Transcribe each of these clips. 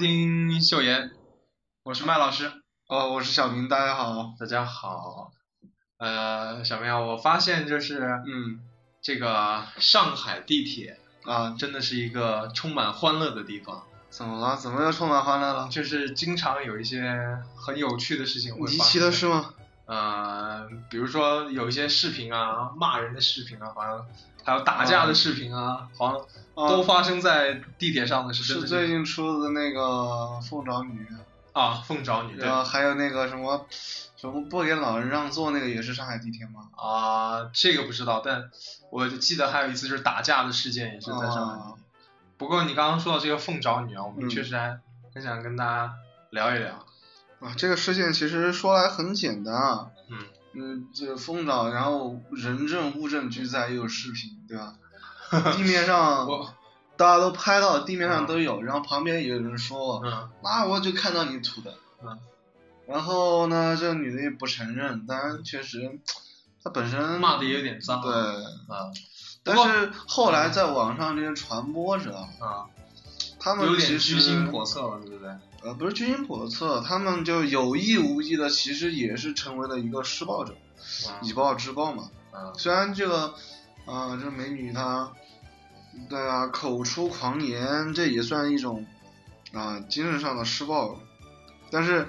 听秀妍，我是麦老师。哦，我是小明，大家好。大家好，呃，小明啊，我发现就是嗯这个上海地铁啊，真的是一个充满欢乐的地方，怎么了？怎么又充满欢乐了？就是经常有一些很有趣的事情会发离奇的生。是吗？呃，比如说有一些视频啊，骂人的视频啊，好像还有打架的视频啊，好像都啊，发生在地铁上的是真的是最近出的那个凤爪女，啊，凤爪女对然后还有那个什么什么不给老人让座，那个也是上海地铁吗？啊，这个不知道，但我记得还有一次就是打架的事件，也是在上海地铁。啊不过你刚刚说到这个凤爪女啊，我们嗯确实还很想跟大家聊一聊。啊，这个事件其实说来很简单啊。嗯嗯，这个风岛，然后人证物证俱在，又有视频，对吧？地面上大家都拍到，地面上嗯都有，然后旁边也有人说，嗯那我就看到你吐的。嗯。然后呢，这个女的也不承认，当然确实，她本身骂的也有点脏。对，啊但是后来在网上这些传播者，啊，他们有点居心叵测了，对不对？呃，不是居心叵测，他们就有意无意的，其实也是成为了一个施暴者，啊以暴制暴嘛。啊虽然这个，啊、这美女她，对啊，口出狂言，这也算一种，啊、精神上的施暴，但是，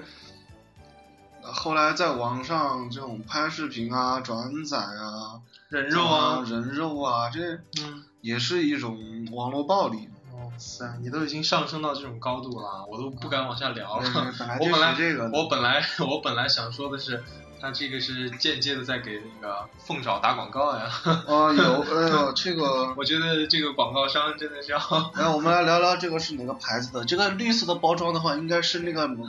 呃后来在网上这种拍视频啊、转载啊、人肉啊，人肉啊，这嗯，也是一种网络暴力。哇塞，你都已经上升到这种高度了，我都不敢往下聊对了。我本来这个，我本来我本来想说的是，他这个是间接的在给那个凤爪打广告呀。啊 有，哎呦，这个，我觉得这个广告商真的是要来我们来聊聊这个是哪个牌子的。这个绿色的包装的话，应该是那个某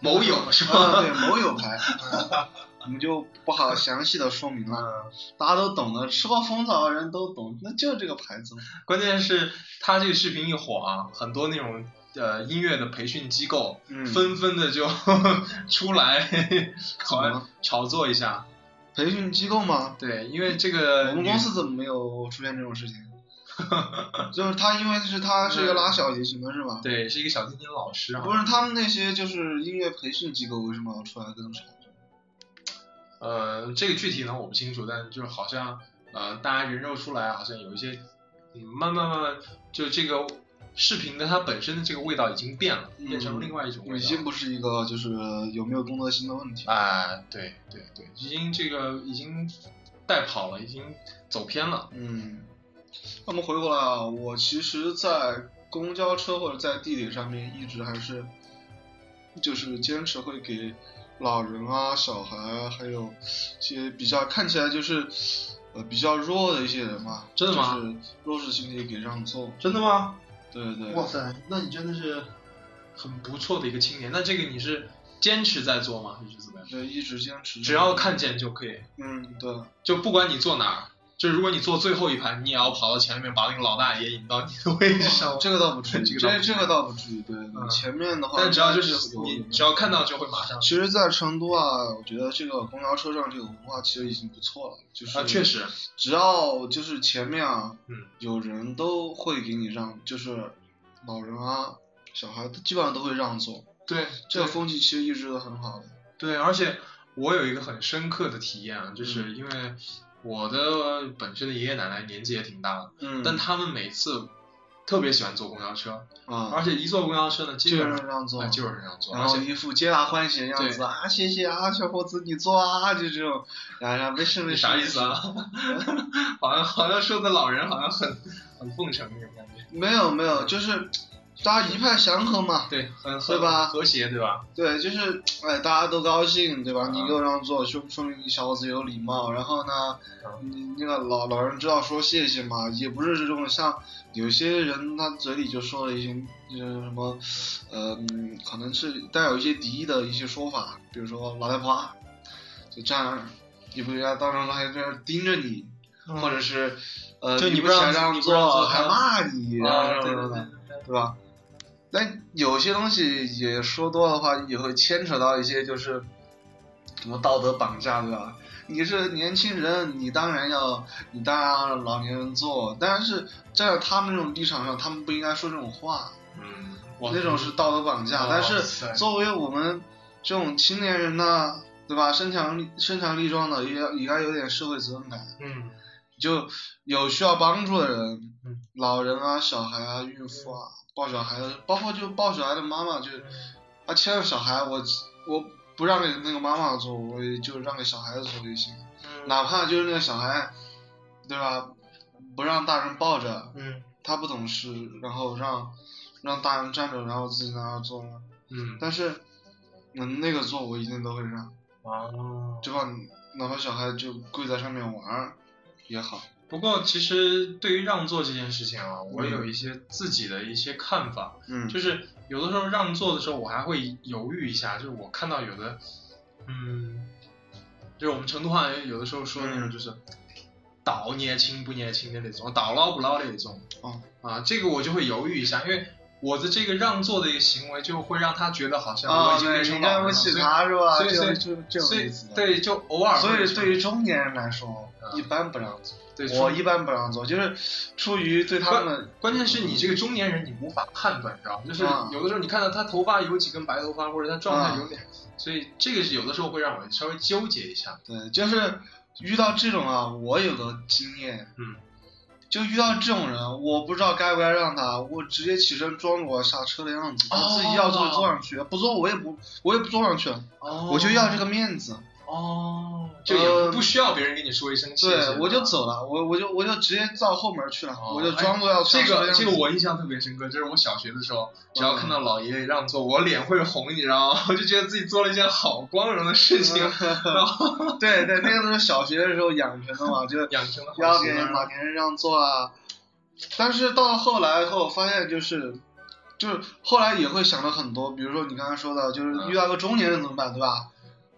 某友是吧啊对，某友牌，嗯我们就不好 详细的说明了，嗯，大家都懂的，吃过蜂巢的人都懂，那就是这个牌子。关键是他这个视频一火啊，很多那种呃音乐的培训机构嗯，纷纷的就 出来，好怎么像炒作一下。培训机构吗？对，因为这个我们公司怎么没有出现这种事情？就是他，因为是他是一个拉小提琴的，是吧？对是一个小提琴老师啊，不是他们那些就是音乐培训机构为什么要出来跟炒？呃，这个具体呢我不清楚，但就是好像呃，大家人肉出来，好像有一些，嗯，慢慢慢慢，就这个视频的它本身的这个味道已经变了，变成另外一种味道。已经不是一个就是有没有公德心的问题。哎、对对对，已经这个已经带跑了，已经走偏了。嗯，那么回过来啊，我其实，在公交车或者在地铁上面，一直还是就是坚持会给老人啊、小孩啊，还有一些比较看起来就是呃比较弱的一些人嘛，真的吗就是弱势群体给让座。真的吗？对对对。哇塞，那你真的是很不错的一个青年。那这个你是坚持在做吗？还是怎么样？对，一直坚持。只要看见就可以，嗯，对，就不管你坐哪儿，就如果你坐最后一排，你也要跑到前面把那个老大爷引到你的位置上。这个倒不至于，这个倒不至于这这个倒不至于。对，嗯前面的话，但只要就是你只要看到就会马上其实，在成都啊，我觉得这个公交车上这个文化其实已经不错了，就是啊，确，实，只要就是前面啊，嗯，有人都会给你让，就是老人啊、小孩基本上都会让座，对这个风气其实一直都很好的。对，而且我有一个很深刻的体验啊，嗯就是因为我的本身的爷爷奶奶年纪也挺大的，嗯，但他们每次特别喜欢坐公交车，啊，而且一坐公交车呢，基本上人让座哎，就有人让座，然后而且一副皆大欢喜的样子啊，谢谢啊，小伙子你坐啊，就这种，然后没事没事，啥意思啊？好像好像说的老人好像很很奉承那种感觉，没有没有，就是大家一派祥和嘛，对，很对吧和谐，对吧？对，就是哎，大家都高兴，对吧？啊你给我让座，说说明你小伙子有礼貌。然后呢，啊你那个老老人知道说谢谢嘛，也不是这种像有些人他嘴里就说了一些就是什么，呃，嗯可能是带有一些敌意的一些说法，比如说老太婆啊，就站那儿，你不应该当时还在那儿盯着你，或者是呃，你就你不让想让座还骂你，然后啊，什么什么的。对对对对对吧？但有些东西也说多的话，也会牵扯到一些就是什么道德绑架，对吧？你是年轻人，你当然要，你当然要老年人做，但是站在他们这种立场上，他们不应该说这种话，嗯，那种是道德绑架。但是作为我们这种青年人呢，对吧？身强力身强力壮的，也要也该有点社会责任感。嗯就有需要帮助的人，嗯老人啊、小孩啊、孕妇啊、抱小孩的，包括就抱小孩的妈妈，就啊牵着小孩，我我不让给那个妈妈做，我也就让给小孩子做就行，嗯哪怕就是那个小孩，对吧？不让大人抱着，嗯他不懂事，然后让让大人站着，然后自己在那儿坐呢。嗯但是，嗯，那个坐我一定都会让，哦。对吧？哪怕小孩就跪在上面玩也好。不过其实对于让座这件事情啊，我有一些自己的一些看法，嗯，就是有的时候让座的时候，我还会犹豫一下，就是我看到有的，嗯，就是我们成都话有的时候说的那种嗯。就是。倒年轻不年轻的那种，倒捞不捞的那种，哦。啊，这个我就会犹豫一下，因为我的这个让座的一个行为，就会让他觉得好像我啊，已经对，变成老人了，你看不起所以他是吧？所以所以这种就所以。对，就偶尔所以对于中年人来说，嗯一般不让座。对我一般不让座，就是出于对他们关键是你这个中年人，你无法判断，你知道吗？就是啊有的时候你看到他头发有几根白头发，或者他状态啊有点，所以这个是有的时候会让我稍微纠结一下。对，就是遇到这种啊，我有个经验，嗯，就遇到这种人，我不知道该不该让他，我直接起身装作我下车的样子，他哦自己要坐就坐上去，不坐我也不我也不坐上去，哦我就要这个面子。哦，就不需要别人跟你说一声谢谢，对，我就啊。走了，我我就我就直接到后门去了，哦我就装作要这个这个我印象特别深刻，就是我小学的时候，只要看到老爷爷让座，我脸会红，你知道吗？我就觉得自己做了一件好光荣的事情，然后 对对，那个都是小学的时候养成的嘛，就养成了要给。老年人让座啊。但是到后来后发现就是，就是后来也会想到很多，比如说你刚才说的，就是嗯遇到个中年人怎么办，对吧？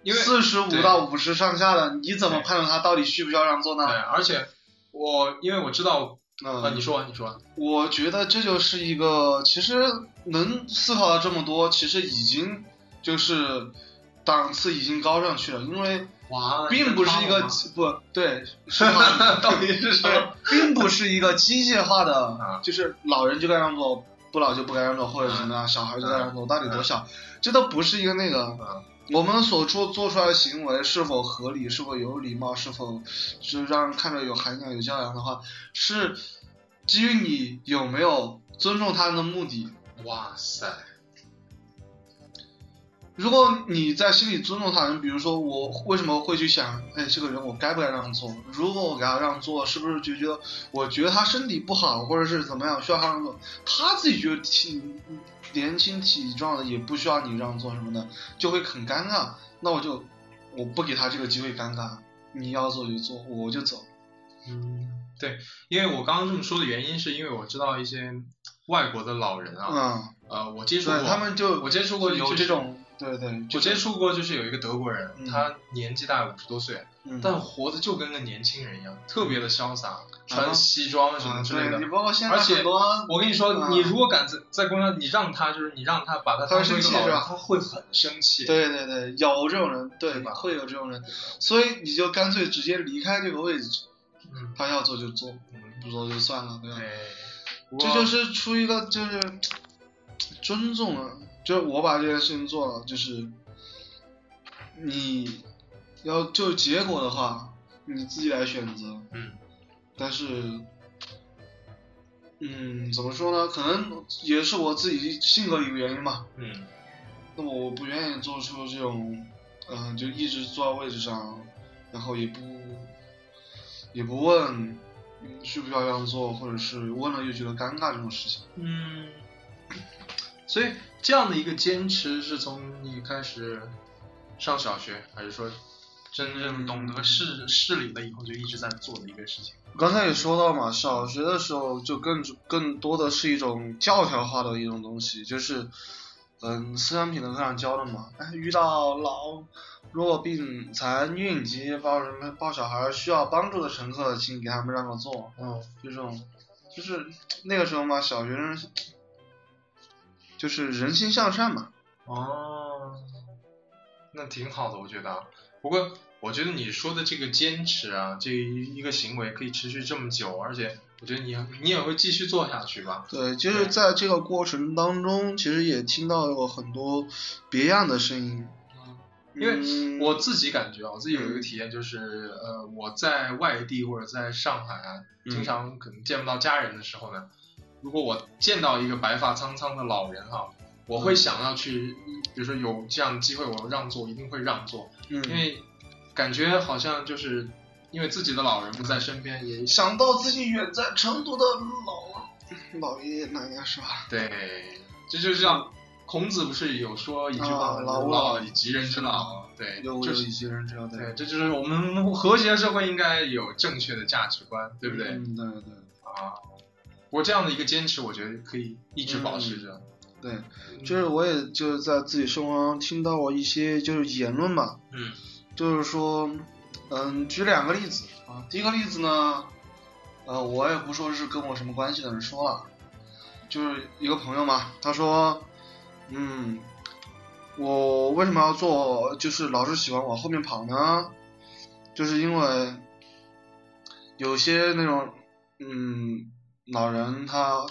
因为四十五到五十上下的，你怎么判断他到底需不需要让座呢？对，呢？而且我因为我知道嗯，啊，你说你说，我觉得这就是一个，其实能思考到这么多，其实已经就是档次已经高上去了，因为哇，并不是一个不对，是吗？到底是什么？并不是一个机械化的 啊，就是老人就该让座，不老就不该让座，或者怎么样，小孩就该让座，到底多小，这都不是一个那个。啊我们所做做出来的行为是否合理，是否有礼貌，是否是让人看着有涵养、有教养的话，是基于你有没有尊重他人的目的。哇塞，如果你在心里尊重他人，比如说我为什么会去想，哎，这个人我该不该让座？如果我给他让座，是不是就觉得我觉得他身体不好，或者是怎么样需要他让座？他自己觉得挺年轻体壮的也不需要你让座什么的，就会很尴尬。那我就我不给他这个机会尴尬，你要做就做，我就走。嗯，对，因为我刚刚这么说的原因，是因为我知道一些外国的老人啊，嗯，呃，我接触过，他们就我接触过有就是这种对对，我就是接触过，就是有一个德国人，嗯。他年纪大概五十多岁，嗯。但活的就跟个年轻人一样，特别的潇洒，啊穿西装什么之类的对你。包括现在而且我跟你说，啊你如果敢在在公交，你让他就是你让他把他当成一个老他会很生气。对对对，有这种人，对，吧会有这种人，所以你就干脆直接离开这个位置，嗯，他要做就做，嗯。不做就算了，对吧？对，这就是出于一个就是尊重啊，就是我把这件事情做了，就是你要就结果的话，你自己来选择，嗯但是。嗯，怎么说呢？可能也是我自己性格一个原因吧。嗯那么我不愿意做出这种，嗯、就一直坐在位置上，然后也不也不问嗯需不需要这样做，或者是问了又觉得尴尬这种事情。嗯，所以这样的一个坚持是从你开始上小学，还是说真正懂得事事理了以后就一直在做的一个事情？刚才也说到嘛，小学的时候就更更多的是一种教条化的一种东西，就是嗯思想品德课上教的嘛，哎遇到老弱病残孕及抱什么抱小孩需要帮助的乘客，请给他们让个座。嗯就这种，就是那个时候嘛，小学生就是人心向善嘛。哦，那挺好的，我觉得啊。不过我觉得你说的这个坚持啊，这一个行为可以持续这么久，而且我觉得你你也会继续做下去吧？对，就是在这个过程当中，其实也听到有很多别样的声音。因为嗯我自己感觉啊，我自己有一个体验，就是呃，我在外地或者在上海啊，嗯经常可能见不到家人的时候呢，如果我见到一个白发苍苍的老人哈、我会想要去，比如说有这样的机会，我让座，一定会让座，嗯。因为感觉好像就是因为自己的老人不在身边，也想到自己远在成都的老老爷爷奶奶是吧？对，这就像孔子不是有说一句话老吾老老以及人之老，对，就是有有一些人之道对，这就是我们和谐社会应该有正确的价值观，对不对？嗯，对对。啊，我这样的一个坚持，我觉得可以一直保持着。对，就是我也就是在自己生活中听到过一些就是言论嘛，嗯就是说，嗯，举两个例子啊。第一个例子呢，呃，我也不说是跟我什么关系的人说了，就是一个朋友嘛，他说，嗯，我为什么要做，就是老是喜欢往后面跑呢？就是因为有些那种，嗯，老人他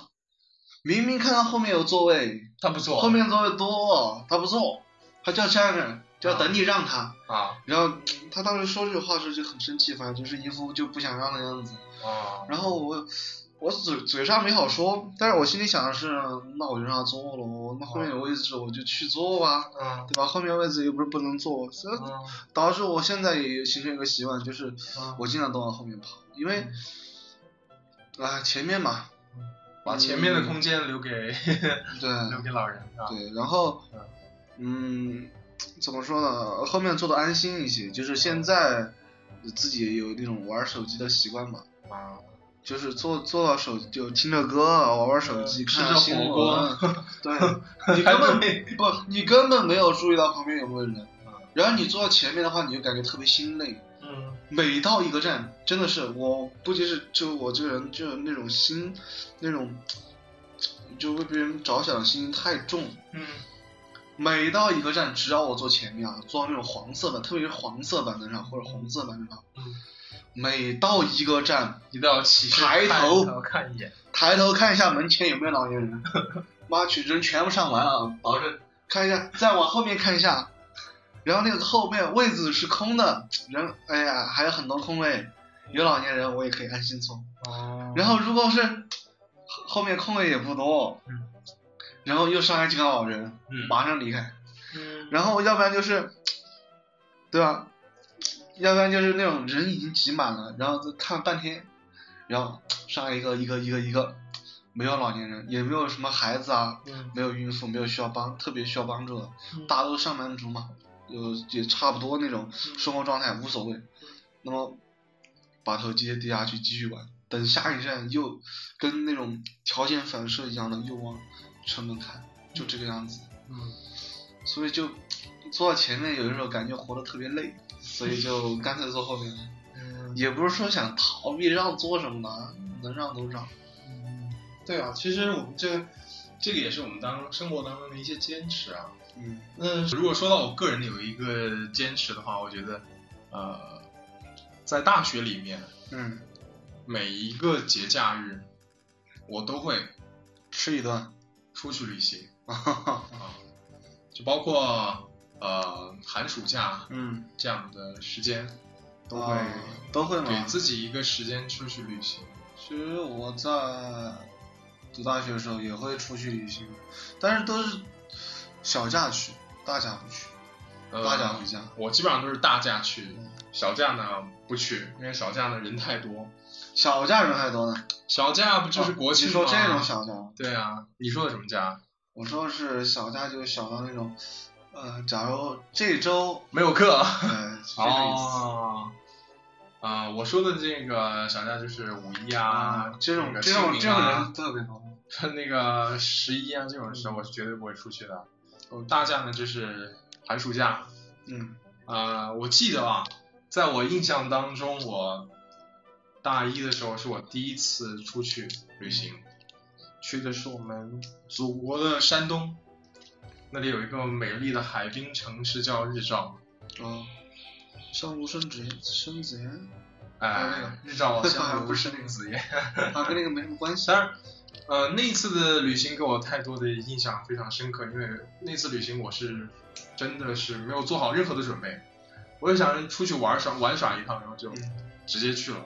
明明看到后面有座位，他不坐后面座位多，他不坐，他就要站着，就要等你让他。啊然后他当时说这句话时就很生气，反正就是一副就不想让的样子。啊然后我我嘴嘴上没好说，但是我心里想的是，那我就让他坐喽，那后面有位置我就去坐吧，嗯对吧？后面位置又不是不能坐，所以嗯导致我现在也形成一个习惯，就是嗯我尽量都往后面跑，因为啊前面嘛，把前面的空间留给对 留给老人啊。对，然后嗯，怎么说呢？后面做的安心一些，就是现在自己也有那种玩手机的习惯嘛。啊，就是坐坐到手就听着歌，玩玩手机，嗯吃着看新火锅闻。对，你根本没不，你根本没有注意到旁边有没有人。然后你坐到前面的话，你就感觉特别心累。嗯每到一个站，真的是我估计是就我这个人就是那种心，那种就为别人着想的心太重。嗯每到一个站，只要我坐前面啊，坐到那种黄色的，特别是黄色板凳上或者红色板凳上，嗯，每到一个站，一定要起身抬看头看一眼。抬头看一下门前有没有老年人，妈去人全部上完啊，保证看一下，再往后面看一下，然后那个后面位置是空的，人哎呀还有很多空位，有老年人我也可以安心坐。哦然后如果是后后面空位也不多，嗯然后又上来几个老人，嗯马上离开，嗯然后要不然就是，对吧？要不然就是那种人已经挤满了，然后看半天，然后上来一个一个一个一个，没有老年人，也没有什么孩子啊，嗯没有孕妇，没有需要帮特别需要帮助的，嗯大家都上班族嘛，有也差不多那种生活状态无所谓，那么把头直接低下去继续玩，等下一站又跟那种条件反射一样的又往城门看，就这个样子。嗯。所以就坐到前面，有的时候感觉活得特别累，所以就干脆坐后面也不是说想逃避让座什么的，能让都让。对啊，其实我们这这个也是我们当生活当中的一些坚持啊。嗯那如果说到我个人有一个坚持的话，我觉得，呃，在大学里面嗯，每一个节假日，我都会吃一顿。出去旅行 啊，就包括呃寒暑假嗯，这样的时间，都会啊都会给？自己一个时间出去旅行。其实我在读大学的时候也会出去旅行，但是都是小假去，大假不去，呃大假回家。我基本上都是大假去嗯，小假呢不去，因为小假呢人太多。小假人还多呢，小假不就是国庆吗？哦你说这种小假？对啊，你说的什么假？我说是小假，就小到那种，呃，假如这周，没有课。呃，是这个意思。哦，啊、我说的这个小假就是五一啊，这种那个这种这种人特别多。那个十一啊这种时候，我是绝对不会出去的。我大假呢就是寒暑假，嗯啊，我记得啊，在我印象当中，我大一的时候是我第一次出去旅行，去的是我们祖国的山东，那里有一个美丽的海滨城市叫日照，哦，香炉生子生子烟，哎、啊那个日照好像 不是那个生紫烟。啊，跟那个没什么关系。当然，呃，那一次的旅行给我太多的印象非常深刻，因为那次旅行我是真的是没有做好任何的准备，我就想出去玩耍玩耍一趟，然后就嗯直接去了，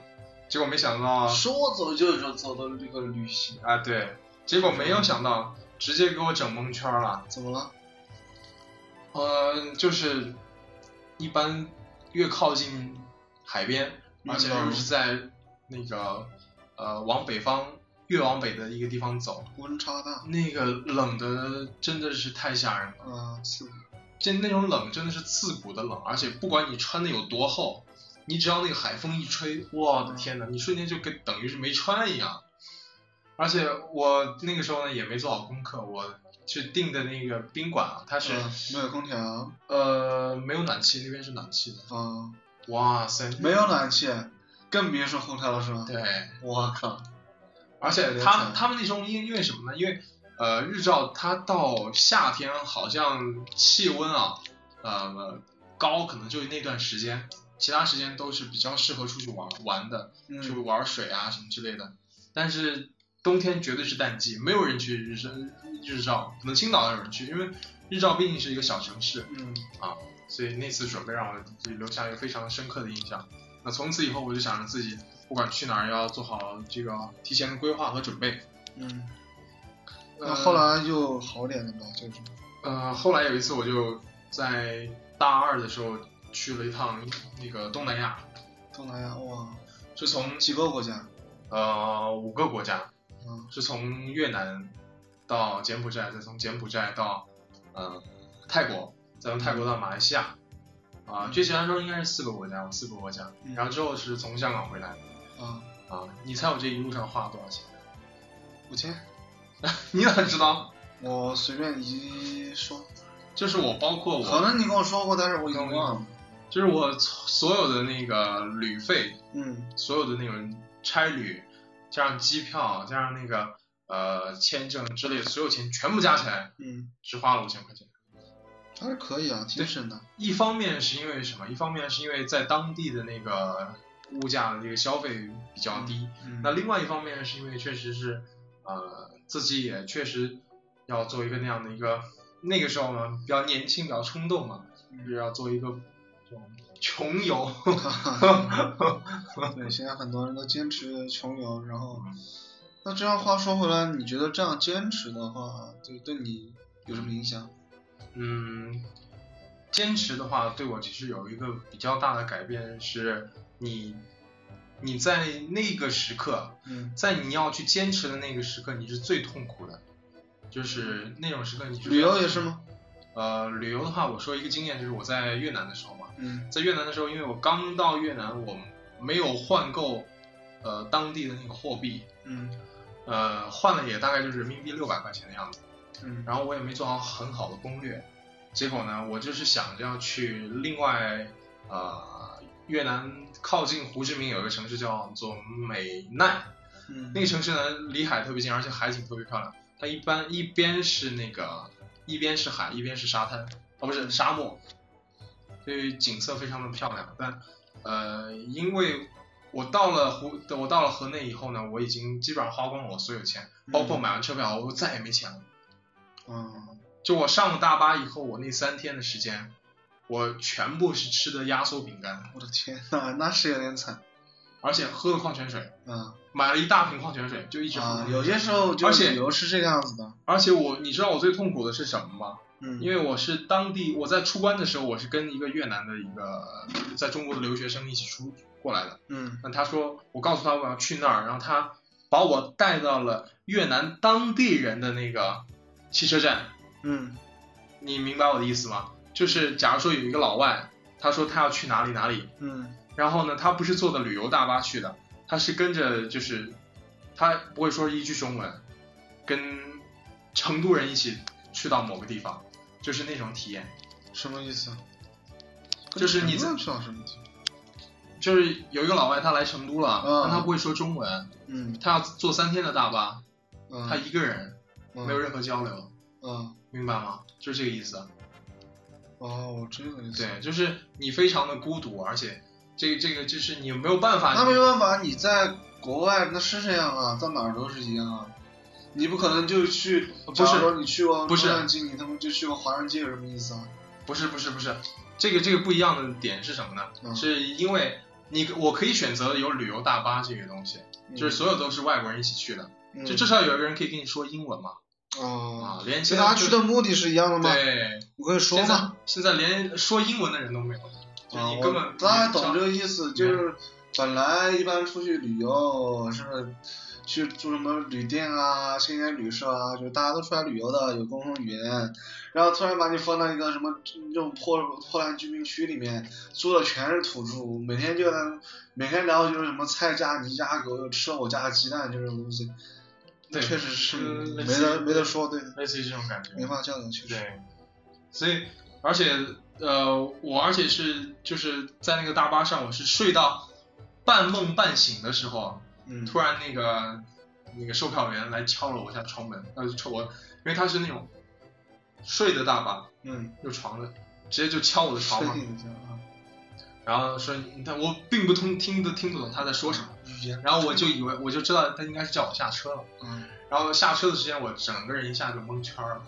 结果没想到说走就走，走的这个旅行，啊，对，结果没有想到直接给我整蒙圈了，怎么了？呃，就是一般越靠近海边，嗯而且又是在那个呃往北方越往北的一个地方走。温差大，那个冷的真的是太吓人了，啊，刺骨。这那种冷真的是刺骨的冷，而且不管你穿的有多厚，你只要那个海风一吹，我的天呐，你瞬间就跟等于是没穿一样。而且我那个时候呢也没做好功课，我去订的那个宾馆啊，它是、嗯没有空调呃没有暖气，那边是暖气的。啊，哇塞，没有暖气，更别说空调了，是吧？对，我靠，而且他他们那时候因因为什么呢？因为呃日照它到夏天好像气温啊呃高，可能就那段时间，其他时间都是比较适合出去玩玩的，去嗯，玩水啊什么之类的。但是冬天绝对是淡季，没有人去日照日照，可能青岛有人去，因为日照毕竟是一个小城市，嗯啊，所以那次准备让我留下一个非常深刻的印象。那从此以后，我就想着自己不管去哪儿要做好这个提前的规划和准备。嗯，呃那后来就好点了吧？就是，呃，后来有一次我就在大二的时候去了一趟那个东南亚，东南亚哇，是从几个国家？呃五个国家，嗯是从越南到柬埔寨，再从柬埔寨到呃泰国，再从泰国到马来西亚。啊，确切来说应该是四个国家，四个国家。嗯然后之后是从香港回来啊，啊，你猜我这一路上花了多少钱？五千，你咋知道？我随便一说，就是我包括我可我，能你跟我说过，但是我已经忘了。就是我所有的那个旅费，嗯所有的那种差旅，加上机票，加上那个呃签证之类的所有钱全部加起来，嗯，只花了五千块钱。还是可以啊，挺省的。一方面是因为什么？一方面是因为在当地的那个物价的这个消费比较低，嗯，那另外一方面是因为确实是呃自己也确实要做一个那样的一个那个时候呢比较年轻比较冲动嘛，就是要做一个 穷游。对，现在很多人都坚持穷游，然后，那这样话说回来，你觉得这样坚持的话，对对你有什么影响？嗯，坚持的话，对我其实有一个比较大的改变，是你你在那个时刻，嗯。在你要去坚持的那个时刻，你是最痛苦的，就是那种时刻你是旅游也是吗？呃，旅游的话，我说一个经验，就是我在越南的时候嘛，嗯。在越南的时候，因为我刚到越南，我没有换够呃当地的那个货币，嗯。呃，换了也大概就是人民币六百块钱的样子。嗯。然后我也没做好很好的攻略，结果呢，我就是想着要去另外呃越南靠近胡志明有一个城市叫做美奈，嗯那个城市呢离海特别近，而且海景特别漂亮。它一般一边是那个一边是海，一边是沙滩，哦不是沙漠，所以景色非常的漂亮。但呃，因为我到了湖，我到了河内以后呢，我已经基本上花光了我所有钱，包括买完车票，我再也没钱了。嗯就我上了大巴以后，我那三天的时间，我全部是吃的压缩饼干，我的天呐，那是有点惨。而且喝了矿泉水，嗯买了一大瓶矿泉水，就一直喝。啊，有些时候就而且旅游是这个样子的。而且我，你知道我最痛苦的是什么吗？嗯，因为我是当地，我在出关的时候，我是跟一个越南的一个在中国的留学生一起出过来的。嗯那他说，我告诉他我要去那儿，然后他把我带到了越南当地人的那个汽车站。嗯你明白我的意思吗？就是假如说有一个老外，他说他要去哪里哪里，嗯然后呢，他不是坐的旅游大巴去的，他是跟着就是他不会说一句中文，跟成都人一起去到某个地方，就是那种体验。什么意思？就是你在知道什么地方？就是有一个老外他来成都了，嗯但他不会说中文，嗯他要坐三天的大巴，嗯，他一个人嗯没有任何交流，嗯明白吗？就是这个意思。哦，这个意思。对，就是你非常的孤独，而且这个这个就是你没有办法，那没办法，你在国外那是这样啊，在哪儿都是一样啊。你不可能就去，不是说你去过不是洛杉矶，你他妈就去过华人街，有什么意思啊？不是不是不是，这个这个不一样的点是什么呢？嗯是因为你我可以选择有旅游大巴这个东西，就是所有都是外国人一起去的，嗯就至少有一个人可以跟你说英文嘛，哦啊，，连其实他现在就去的目的是一样的吗？对，我可以说现在吗？现在连说英文的人都没有，就啊，你根本我大概懂这个个意思，就是本来一般出去旅游是去住什么旅店啊、青年旅社啊，就是大家都出来旅游的，有共同语言，然后突然把你放到一个什么这种破破烂居民区里面，住的全是土著，每天就在每天聊就是什么菜价、你家狗吃了我家的鸡蛋这种东西，对确实是没得没得说，对，类似于这种感觉，没法交流，确实。对，所以而且呃，我而且是就是在那个大巴上，我是睡到半梦半醒的时候，嗯，突然那个那个售票员来敲了我一下窗门，呃，敲我，因为他是那种睡的大巴，嗯，有床的，直接就敲我的床嘛然后说，你看我并不通听得听不懂他在说什么，然后我就以为我就知道他应该是叫我下车了，嗯，然后下车的时间我整个人一下就蒙圈了，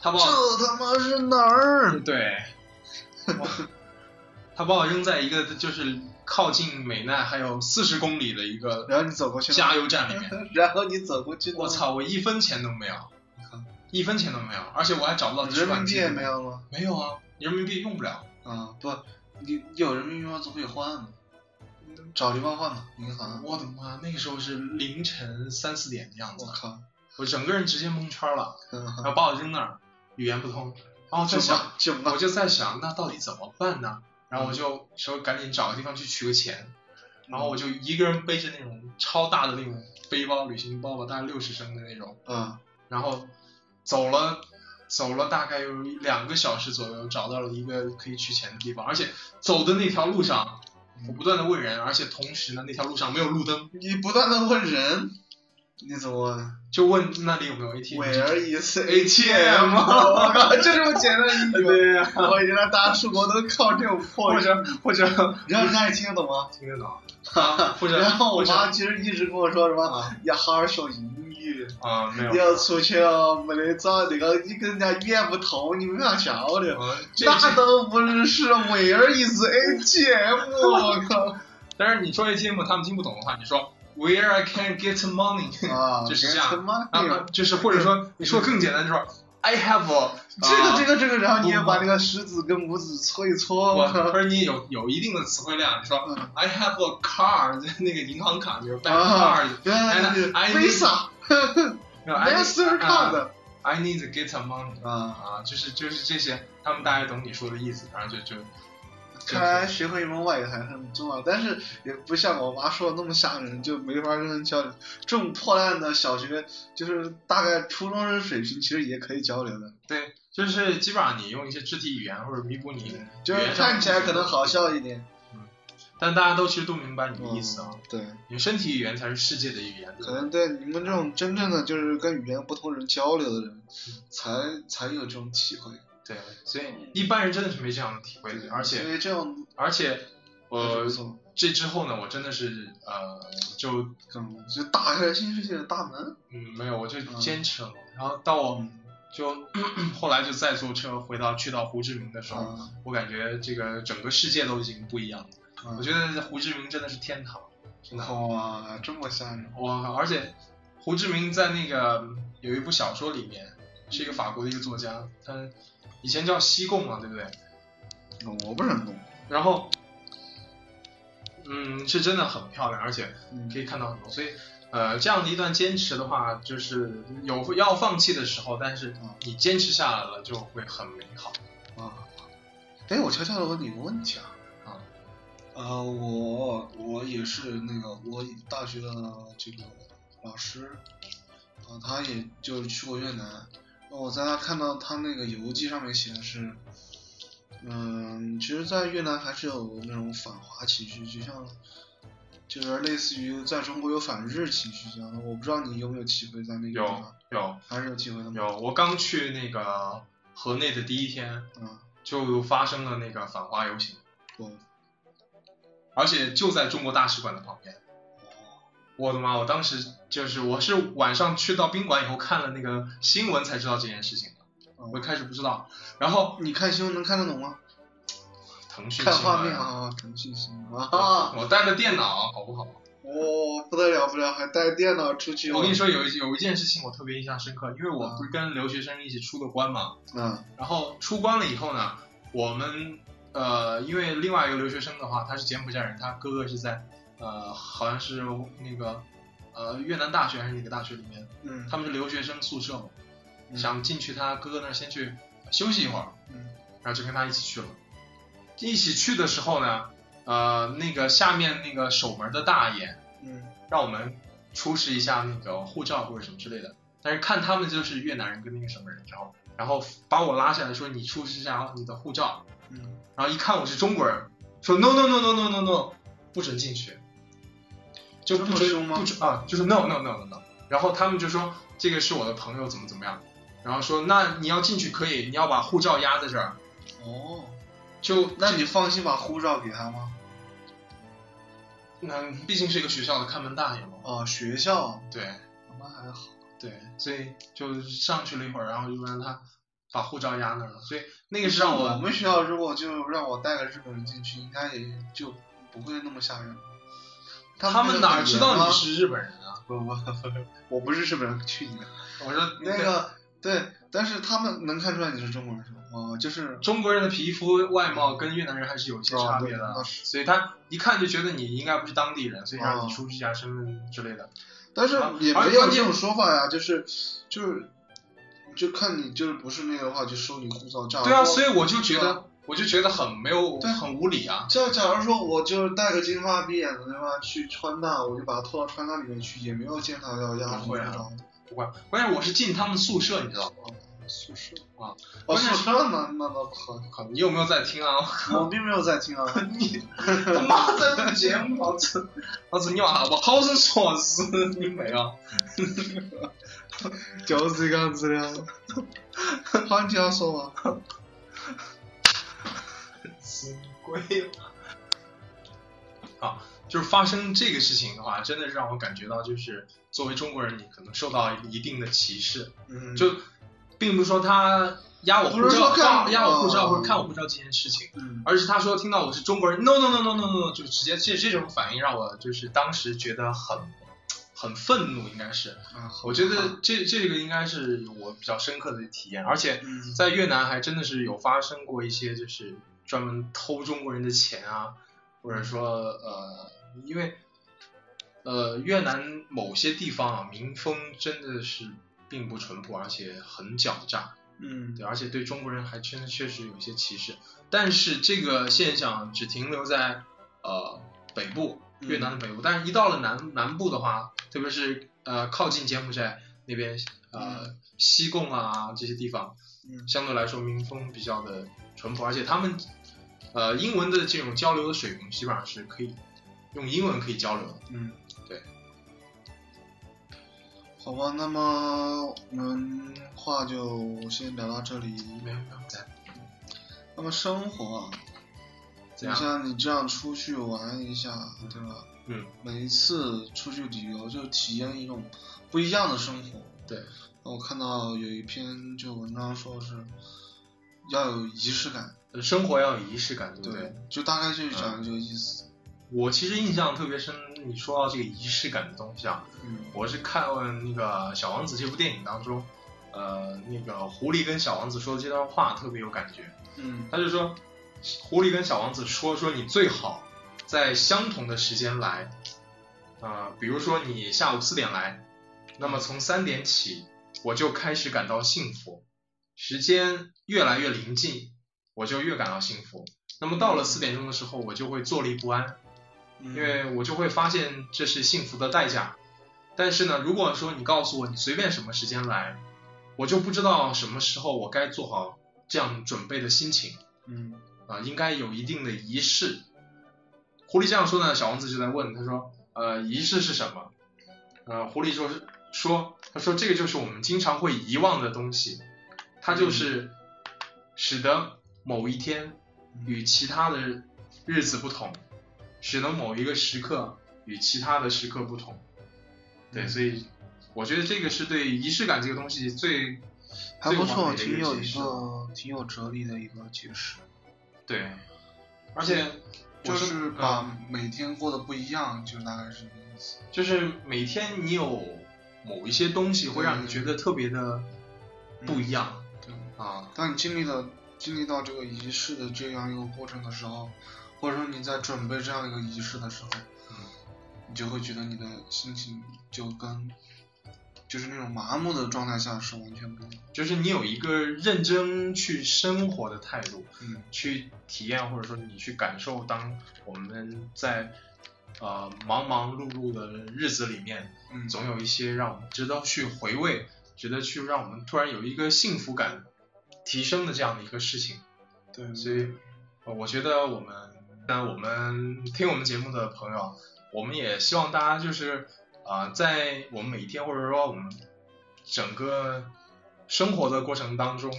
他把我这他妈是哪儿？对，他把我扔在一个就是靠近美奈还有四十公里的一个然后你走过去，加油站里面，然后你走过去，我！操，我一分钱都没有，一分钱都没有，而且我还找不到人民币也没有吗？没有啊，人民币用不了，啊，不，你有人民币吗？总可以换嘛，找地方换嘛，银行。我的妈，那个时候是凌晨三四点的样子我，靠，我整个人直接蒙圈了，嗯然后把我扔那儿，语言不通，然后我在想我，就在想，那到底怎么办呢？然后我就说赶紧找个地方去取个钱，然后我就一个人背着那种超大的那种背包旅行包吧，大概六十升的那种，嗯然后走了走了大概有两个小时左右，找到了一个可以取钱的地方，而且走的那条路上，我不断的问人，而且同时呢那条路上没有路灯，你不断的问人，你怎么问？就问那里有没有 ATM 机。Where is ATM 我靠，就这么简单一句。对呀、我原来大家出国都靠这种破或者或者你让人家也听得懂吗？听得懂，啊或者然后我妈其实一直跟我说什么啊要好好学英语，啊没有，你要出去哦，没得找那个你跟人家语言不通，你没法交流。嗯这那这都不是是 Where is ATM？我靠！但是你说 ATM 他们听不懂的话，你说 Where I can get money，啊，就是这样他妈然后就是或者说你说更简单，就是说 I have a 这个这个，这个，然后你也把那个食指跟拇指搓一搓，我我靠或者你有有一定的词汇量，你说嗯 I have a card，那个银行卡就是 bank 啊 card，原来是 I- I- Visa、没有 I need- Mastercard 啊 I need to get money 啊。啊，就是就是这些，他们大概懂你说的意思，然后就就看来学会一门外语还是很重要，但是也不像我妈说的那么吓人，就没法跟人交流。这种破烂的小学，就是大概初中生水平，其实也可以交流的。对，就是基本上你用一些肢体语言或者弥补你就是看起来可能好笑一点。但大家都其实都明白你的意思啊。嗯对，你身体语言才是世界的语言，可能对你们这种真正的就是跟语言不同人交流的人，才才有这种体会。对，所以一般人真的是没这样的体会的，而且因为这样而且还是呃不，错，这之后呢，我真的是呃就嗯，就打开了新世界的大门。嗯没有，我就嗯坚持了，然后到我就 后来就再坐车回到去到胡志明的时候，啊我感觉这个整个世界都已经不一样了。啊我觉得胡志明真的是天堂，真的。哇，这么吓人！哇而且胡志明在那个有一部小说里面，是一个法国的一个作家，他以前叫西贡嘛，对不对？我不是很懂。然后，嗯，是真的很漂亮，而且嗯可以看到很多。所以，呃，这样的一段坚持的话，就是有要放弃的时候，但是嗯你坚持下来了，就会很美好。啊，哎，我悄悄的问你一个问题啊。啊。呃，我我也是那个我大学的这个老师，啊，他也就是去过越南。我在他看到他那个游记上面写的是，嗯，其实，在越南还是有那种反华情绪，就像，就是类似于在中国有反日情绪这样的。我不知道你有没有体会在那个地有方，有还是有体会的吗？有，我刚去那个河内的第一天，嗯，就发生了那个反华游行，我而且就在中国大使馆的旁边。我的妈！我当时就是我是晚上去到宾馆以后看了那个新闻才知道这件事情的，哦我一开始不知道。然后你看新闻能看得懂吗？腾讯看新闻画面啊，腾讯新闻啊，我带着电脑好不好？哦，不得了不得了，还带电脑出去。我跟你，说有一有一件事情我特别印象深刻，因为我不是跟留学生一起出的关嘛，嗯然后出关了以后呢，我们呃，因为另外一个留学生的话，他是柬埔寨人，他哥哥是在呃，好像是那个呃越南大学还是哪个大学里面，嗯，他们是留学生宿舍嘛，嗯想进去他哥哥那儿先去休息一会儿，嗯然后就跟他一起去了。一起去的时候呢，呃，那个下面那个守门的大爷嗯让我们出示一下那个护照或者什么之类的，但是看他们就是越南人跟那个什么人，然后然后把我拉下来说你出示一下你的护照，嗯，然后一看我是中国人，说 no no no no no no no，不准进去，就不准不准啊，就是 no no no no no，然后他们就说这个是我的朋友怎么怎么样，然后说那你要进去可以，你要把护照压在这儿，哦，就那你放心把护照给他吗？那毕竟是一个学校的看门大爷嘛，哦，学校。对。那还好。对，所以就上去了一会儿，然后就让他把护照压那儿了，所以那个是让我我们学校如果就让我带个日本人进去，应该也就不会那么吓人。他们哪知道你是日本人啊？不不不，我不是日本人，去你的！我说那个对，但是他们能看出来你是中国人是吗？哦，就是中国人的皮肤外貌跟越南人还是有一些差别的，所以他一看就觉得你应该不是当地人，所以让哦你出示一下身份之类的。但是啊也没有这种说法呀，就是就是就看你就是不是那个的话，就收你护照。假如对啊，所以我就觉得，我就觉得很没有，对很无理啊。就假如说我就是带个金发碧眼的对吧，去川大，我就把它拖到川大里面去，也没有见他要压护照。不管，关键我是进他们宿舍，你知道吗？哦，宿舍啊，哦，宿舍那那倒可以。靠，你有没有在听啊？我并没有在听啊。你他妈在录节目，老子老子你娃我好生说事，你妹啊？就是这个样子的。好，你要说吗？死鬼了！啊，就是发生这个事情的话，真的是让我感觉到，就是作为中国人，你可能受到一定的歧视。嗯，就并不是说他压我护照、看压压我护照哦或者看我护照这件事情，嗯。而是他说听到我是中国人，no no no no no no，no，就直接这这种反应让我就是当时觉得很很愤怒，应该是。啊我觉得这这个应该是我比较深刻的体验，而且嗯。在越南还真的是有发生过一些就是专门偷中国人的钱啊，或者说呃，因为呃越南某些地方啊民风真的是并不淳朴，而且很狡诈，嗯对，而且对中国人还真的确实有一些歧视。但是这个现象只停留在呃北部，越南的北部，但是一到了南南部的话，特别是呃靠近柬埔寨那边呃西贡啊这些地方，嗯相对来说民风比较的淳朴，而且他们呃英文的这种交流的水平基本上是可以用英文可以交流的。嗯，对。好吧，那么我们话就先聊到这里。没有没有在那么生活啊，你像你这样出去玩一下，对吧？嗯，每一次出去旅游就体验一种不一样的生活。对，我看到有一篇就文章说是要有仪式感，呃生活要有仪式感，对不对？对，就大概就是讲这个意思。我其实印象特别深，你说到这个仪式感的东西啊，嗯我是看那个《小王子》这部电影当中，呃，那个狐狸跟小王子说的这段话特别有感觉。嗯他就说，狐狸跟小王子说说你最好在相同的时间来，呃，比如说你下午四点来，那么从三点起我就开始感到幸福，时间越来越临近，我就越感到幸福。那么到了四点钟的时候，我就会坐立不安，嗯，因为我就会发现这是幸福的代价。但是呢，如果说你告诉我你随便什么时间来，我就不知道什么时候我该做好这样准备的心情。嗯啊、应该有一定的仪式。狐狸这样说呢，小王子就在问他说，呃，仪式是什么？呃，狐狸说是说，他说这个就是我们经常会遗忘的东西，它就是使得某一天与其他的日子不同，使得某一个时刻与其他的时刻不同。对，嗯。所以我觉得这个是对仪式感这个东西最还不错，挺有一个挺有哲理的一个解释，对，而且就是嗯。把每天过得不一样，就大概是这个意思。就是每天你有某一些东西会让你觉得特别的不一样、对，啊，当你经历了经历到这个仪式的这样一个过程的时候，或者说你在准备这样一个仪式的时候，嗯你就会觉得你的心情就跟就是那种麻木的状态下是完全不一样。就是你有一个认真去生活的态度，嗯去体验或者说你去感受，当我们在呃忙忙碌碌的日子里面，嗯，总有一些让我们值得去回味，值得去让我们突然有一个幸福感提升的这样的一个事情。对，所以，呃我觉得我们，那我们听我们节目的朋友，我们也希望大家就是啊、在我们每一天或者说我们整个生活的过程当中，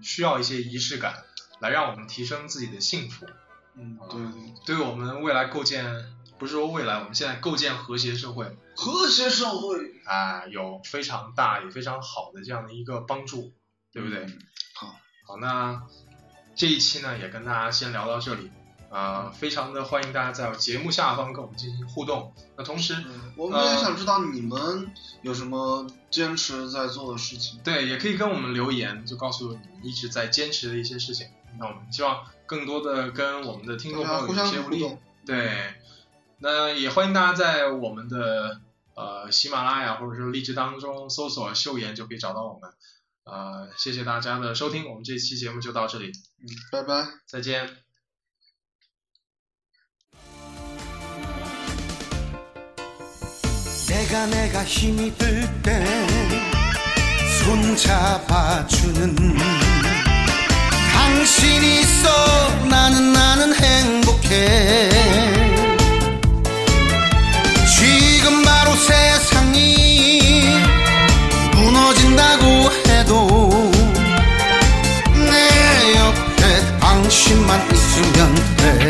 需要一些仪式感，来让我们提升自己的幸福，嗯，对对，对我们未来构建，不是说未来，我们现在构建和谐社会。和谐社会，啊、有非常大也非常好的这样的一个帮助，对不对？嗯好，好，那这一期呢也跟大家先聊到这里，啊、非常的欢迎大家在节目下方跟我们进行互动。那同时，嗯我们也想知道你们有什么坚持在做的事情。对，也可以跟我们留言，就告诉你们一直在坚持的一些事情。那我们希望更多的跟我们的听众朋友互相有一些互动互动。对，那也欢迎大家在我们的呃喜马拉雅或者说荔枝当中搜索“秀妍”就可以找到我们。呃，谢谢大家的收听，我们这期节目就到这里，嗯，拜拜。再见。 내가 내가 힘이 들 때 손잡아주는 당신이 있어 나는 나는 행복해. 지금 바로 세상이 무너진다고 해도 내 옆에 당신만 있으면 돼